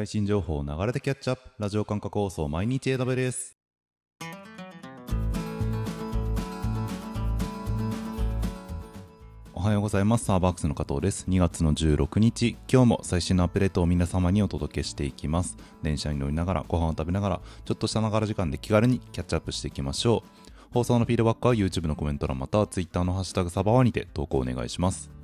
最新情報を流れてキャッチアップ。ラジオ感覚放送毎日 AW です。おはようございます。サーバークスの加藤です。2月の16日。今日も最新のアップデートを皆様にお届けしていきます。電車に乗りながらご飯を食べながらちょっとしたながら時間で気軽にキャッチアップしていきましょう。放送のフィードバックは YouTube のコメント欄または Twitter のハッシュタグサバワにて投稿お願いします。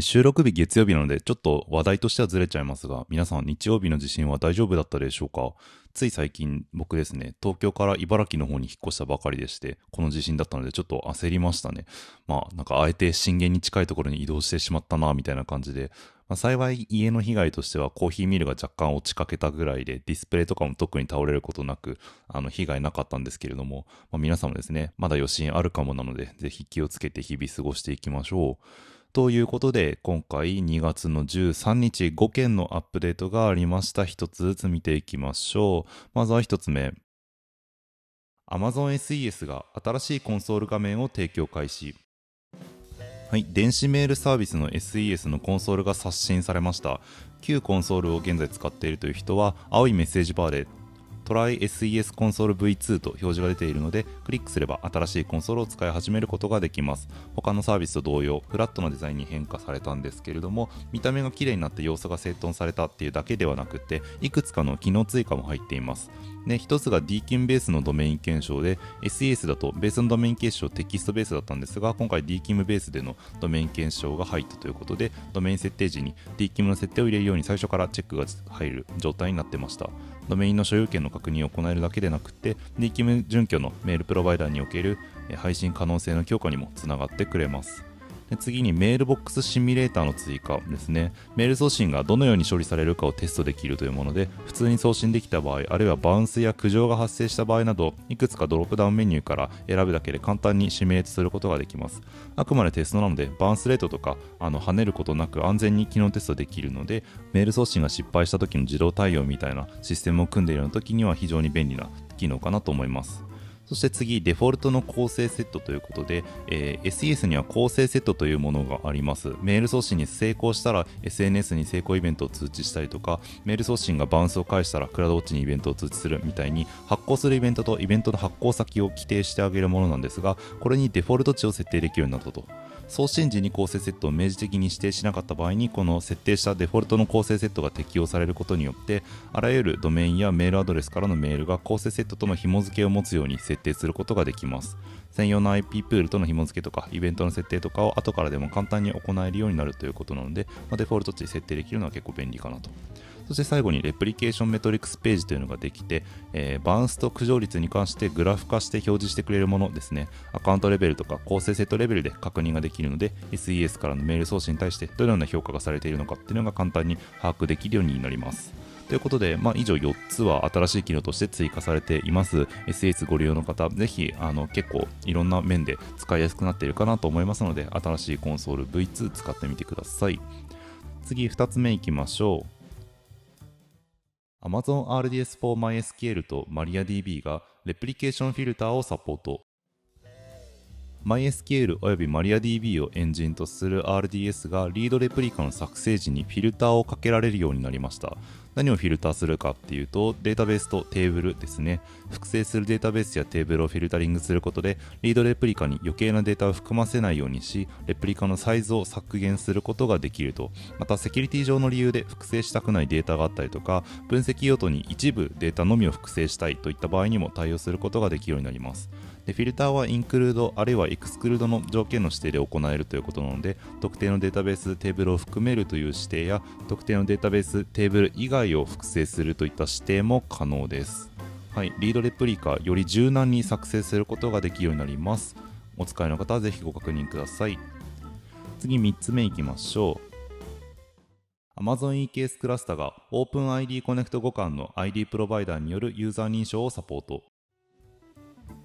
収録日月曜日なのでちょっと話題としてはずれちゃいますが皆さん日曜日の地震は大丈夫だったでしょうか？つい最近僕ですね東京から茨城の方に引っ越したばかりでしてこの地震だったのでちょっと焦りましたね。まあなんかあえて震源に近いところに移動してしまったなみたいな感じで。まあ、幸い家の被害としてはコーヒーミルが若干落ちかけたぐらいでディスプレイとかも特に倒れることなくあの被害なかったんですけれども、まあ、皆さんもですねまだ余震あるかもなのでぜひ気をつけて日々過ごしていきましょう。ということで今回2月の13日5件のアップデートがありました。一つずつ見ていきましょう。まずは1つ目。Amazon SES が新しいコンソール画面を提供開始。はい、電子メールサービスの SES のコンソールが刷新されました。旧コンソールを現在使っているという人は青いメッセージバーでトライ SES コンソール V2 と表示が出ているのでクリックすれば新しいコンソールを使い始めることができます。他のサービスと同様フラットなデザインに変化されたんですけれども見た目が綺麗になって要素が整頓されたっていうだけではなくていくつかの機能追加も入っています。で1つが DKIM ベースのドメイン検証で SES だとベースのドメイン検証テキストベースだったんですが今回 DKIM ベースでのドメイン検証が入ったということでドメイン設定時に DKIM の設定を入れるように最初からチェックが入る状態になってました。ドメインの所有権の確認を行えるだけでなくて DKIM 準拠のメールプロバイダーにおける配信可能性の強化にもつながってくれます。で次にメールボックスシミュレーターの追加ですね。メール送信がどのように処理されるかをテストできるというもので、普通に送信できた場合、あるいはバウンスや苦情が発生した場合など、いくつかドロップダウンメニューから選ぶだけで簡単にシミュレートすることができます。あくまでテストなので、バウンスレートとかあの跳ねることなく安全に機能テストできるので、メール送信が失敗した時の自動対応みたいなシステムを組んでいるような時には非常に便利な機能かなと思います。そして次、デフォルトの構成セットということで、えー、SES には構成セットというものがあります。メール送信に成功したら SNS に成功イベントを通知したりとか、メール送信がバウンスを返したらクラウドウォッチにイベントを通知するみたいに、発行するイベントとイベントの発行先を規定してあげるものなんですが、これにデフォルト値を設定できるようになったと。送信時に構成セットを明示的に指定しなかった場合にこの設定したデフォルトの構成セットが適用されることによってあらゆるドメインやメールアドレスからのメールが構成セットとの紐付けを持つように設定することができます。専用の IP プールとの紐付けとかイベントの設定とかを後からでも簡単に行えるようになるということなので、まあ、デフォルト値設定できるのは結構便利かなと。そして最後にレプリケーションメトリックスページというのができて、えー、バウンスと駆除率に関してグラフ化して表示してくれるものですね。アカウントレベルとか構成セットレベルで確認ができるので、SES からのメール送信に対してどのような評価がされているのかっていうのが簡単に把握できるようになります。ということで、まあ、以上4つは新しい機能として追加されています。SS ご利用の方、ぜひあの結構いろんな面で使いやすくなっているかなと思いますので、新しいコンソール V2 使ってみてください。次、2つ目いきましょう。Amazon RDS for MySQL と MariaDB がレプリケーションフィルターをサポート MySQL および MariaDB をエンジンとする RDS がリードレプリカの作成時にフィルターをかけられるようになりました。何をフィルターするかっていうとデータベースとテーブルですね。複製するデータベースやテーブルをフィルタリングすることでリードレプリカに余計なデータを含ませないようにしレプリカのサイズを削減することができると。またセキュリティ上の理由で複製したくないデータがあったりとか分析用途に一部データのみを複製したいといった場合にも対応することができるようになります。でフィルターは include あるいは exclude の条件の指定で行えるということなので特定のデータベーステーブルを含めるという指定や特定のデータベーステーブル以外を複製するといった指定も可能です。はい、リードレプリカより柔軟に作成することができるようになります。お使いの方はぜひご確認ください。次3つ目いきましょう。Amazon EKS クラスタが OpenID コネクト互換の ID プロバイダーによるユーザー認証をサポート。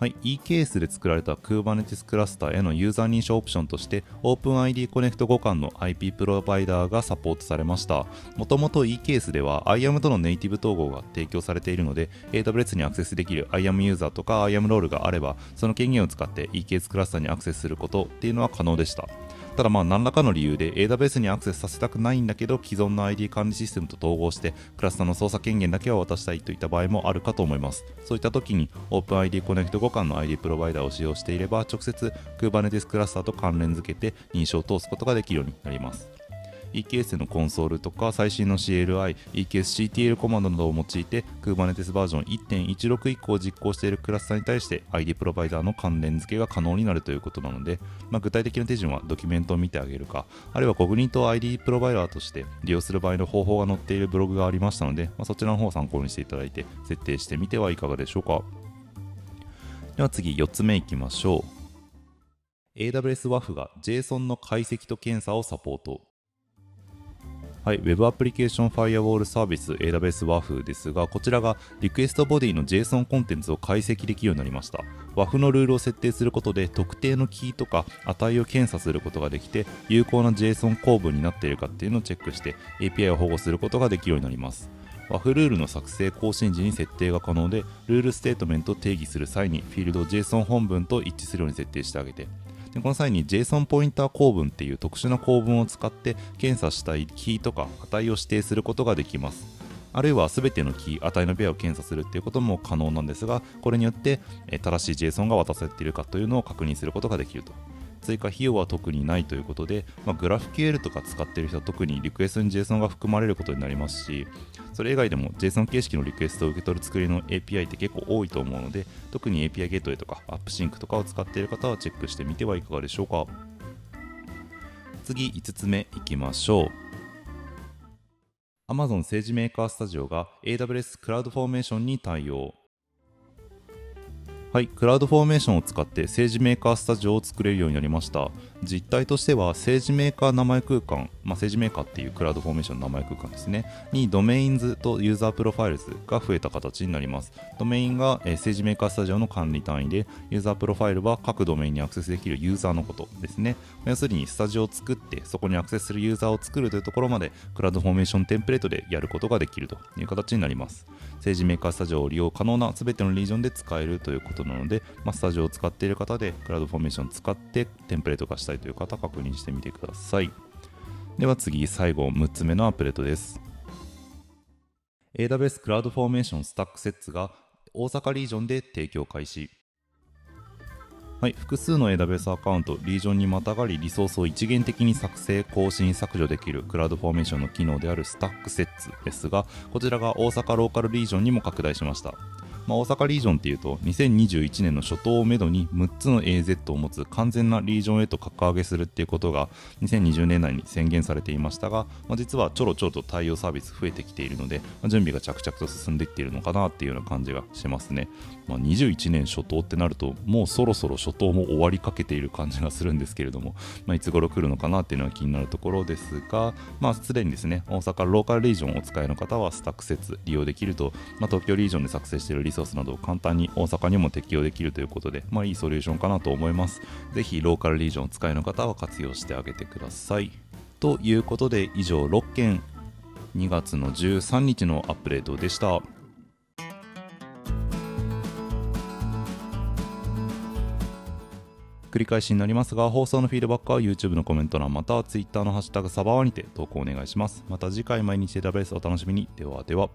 はい、 EKS で作られた Kubernetes クラスターへのユーザー認証オプションとして OpenID コネクト互換の IP プロバイダーがサポートされました。もともと eKS では IAM とのネイティブ統合が提供されているので AWS にアクセスできる IAM ユーザーとか IAM ロールがあればその権限を使って eKS クラスターにアクセスすることっていうのは可能でした。ただまあ何らかの理由で AWS にアクセスさせたくないんだけど既存の ID 管理システムと統合してクラスターの操作権限だけは渡したいといった場合もあるかと思います。そういった時に OpenID Connect 互換の ID プロバイダーを使用していれば直接 Kubernetes クラスターと関連付けて認証を通すことができるようになります。EKS のコンソールとか最新の CLI、EKSCTL コマンドなどを用いて Kubernetes バージョン1.16以降実行しているクラスターに対して ID プロバイダーの関連付けが可能になるということなので、まあ、具体的な手順はドキュメントを見てあげるか、あるいはコグニート ID プロバイダーとして利用する場合の方法が載っているブログがありましたので、まあ、そちらの方を参考にしていただいて設定してみてはいかがでしょうか。では次4つ目いきましょう。AWS WAF が JSON の解析と検査をサポート。はい、Web アプリケーションファイアウォールサービス AWS WAF ですが、こちらがリクエストボディの JSON コンテンツを解析できるようになりました。WAF のルールを設定することで特定のキーとか値を検査することができて、有効な JSON 構文になっているかっていうのをチェックして API を保護することができるようになります。WAF ルールの作成更新時に設定が可能で、ルールステートメントを定義する際にフィールドを JSON 本文と一致するように設定してあげて、でこの際に JSON ポインター構文っていう特殊な構文を使って検査したいキーとか値を指定することができますあるいは全てのキー、値のペアを検査するっていうことも可能なんですが、これによって、正しい JSON が渡されているかというのを確認することができると。追加費用は特にないということで、まあ、グラフ QL とか使っている人は特にリクエストに JSON が含まれることになりますし、それ以外でも JSON 形式のリクエストを受け取る作りの API って結構多いと思うので、特に API ゲートウェイとか AppSync とかを使っている方はチェックしてみてはいかがでしょうか。次、5つ目いきましょう。Amazon SageMaker Studio が AWS CloudFormation に対応。はい、 CloudFormation を使って SageMaker Studio を作れるようになりました。実態としては SageMaker 名前空間、まあ、 SageMaker っていう CloudFormation の名前空間ですね、に Domains と UserProfiles が増えた形になります。ドメインが、え、 SageMaker Studio の管理単位で、ユーザープロファイルは各ドメインにアクセスできるユーザーのことですね。要するにスタジオを作って、そこにアクセスするユーザーを作るというところまで、 CloudFormation テンプレートでやることができるという形になります。 SageMaker Studio を利用可能な全てのリージョンで使えるということなので、まあ、スタジオを使っている方で、 CloudFormation を使ってテンプレート化したいという方、確認してみてください。では次、最後、6つ目のアップデートです。AWS クラウドフォーメーションスタックセッツが大阪リージョンで提供開始。はい、複数の AWS アカウント、リージョンにまたがりリソースを一元的に作成、更新、削除できる CloudFormation の機能である StackSets ですが、こちらが大阪ローカルリージョンにも拡大しました。まあ、大阪リージョンっていうと2021年の初頭をめどに6つの AZ を持つ完全なリージョンへと格上げするっていうことが2020年内に宣言されていましたが、まあ、実はちょろちょろと対応サービス増えてきているので、まあ、準備が着々と進んできているのかなっていうような感じがしますね、まあ、21年初頭ってなるともうそろそろ初頭も終わりかけている感じがするんですけれども、まあ、いつ頃来るのかなっていうのは気になるところですが、まあ、すでにですね大阪ローカルリージョンをお使いの方はスタック説利用できると、まあ、東京リージョンで作成しているリソースなどを簡単に大阪にも適用できるということで、まあ、いいソリューションかなと思います。ぜひローカルリージョンを使いの方は活用してあげてください。ということで以上6件2月の13日のアップデートでした。繰り返しになりますが、放送のフィードバックは YouTube のコメント欄または Twitter のハッシュタグサバワにて投稿お願いします。また次回毎日データベースお楽しみに。ではでは。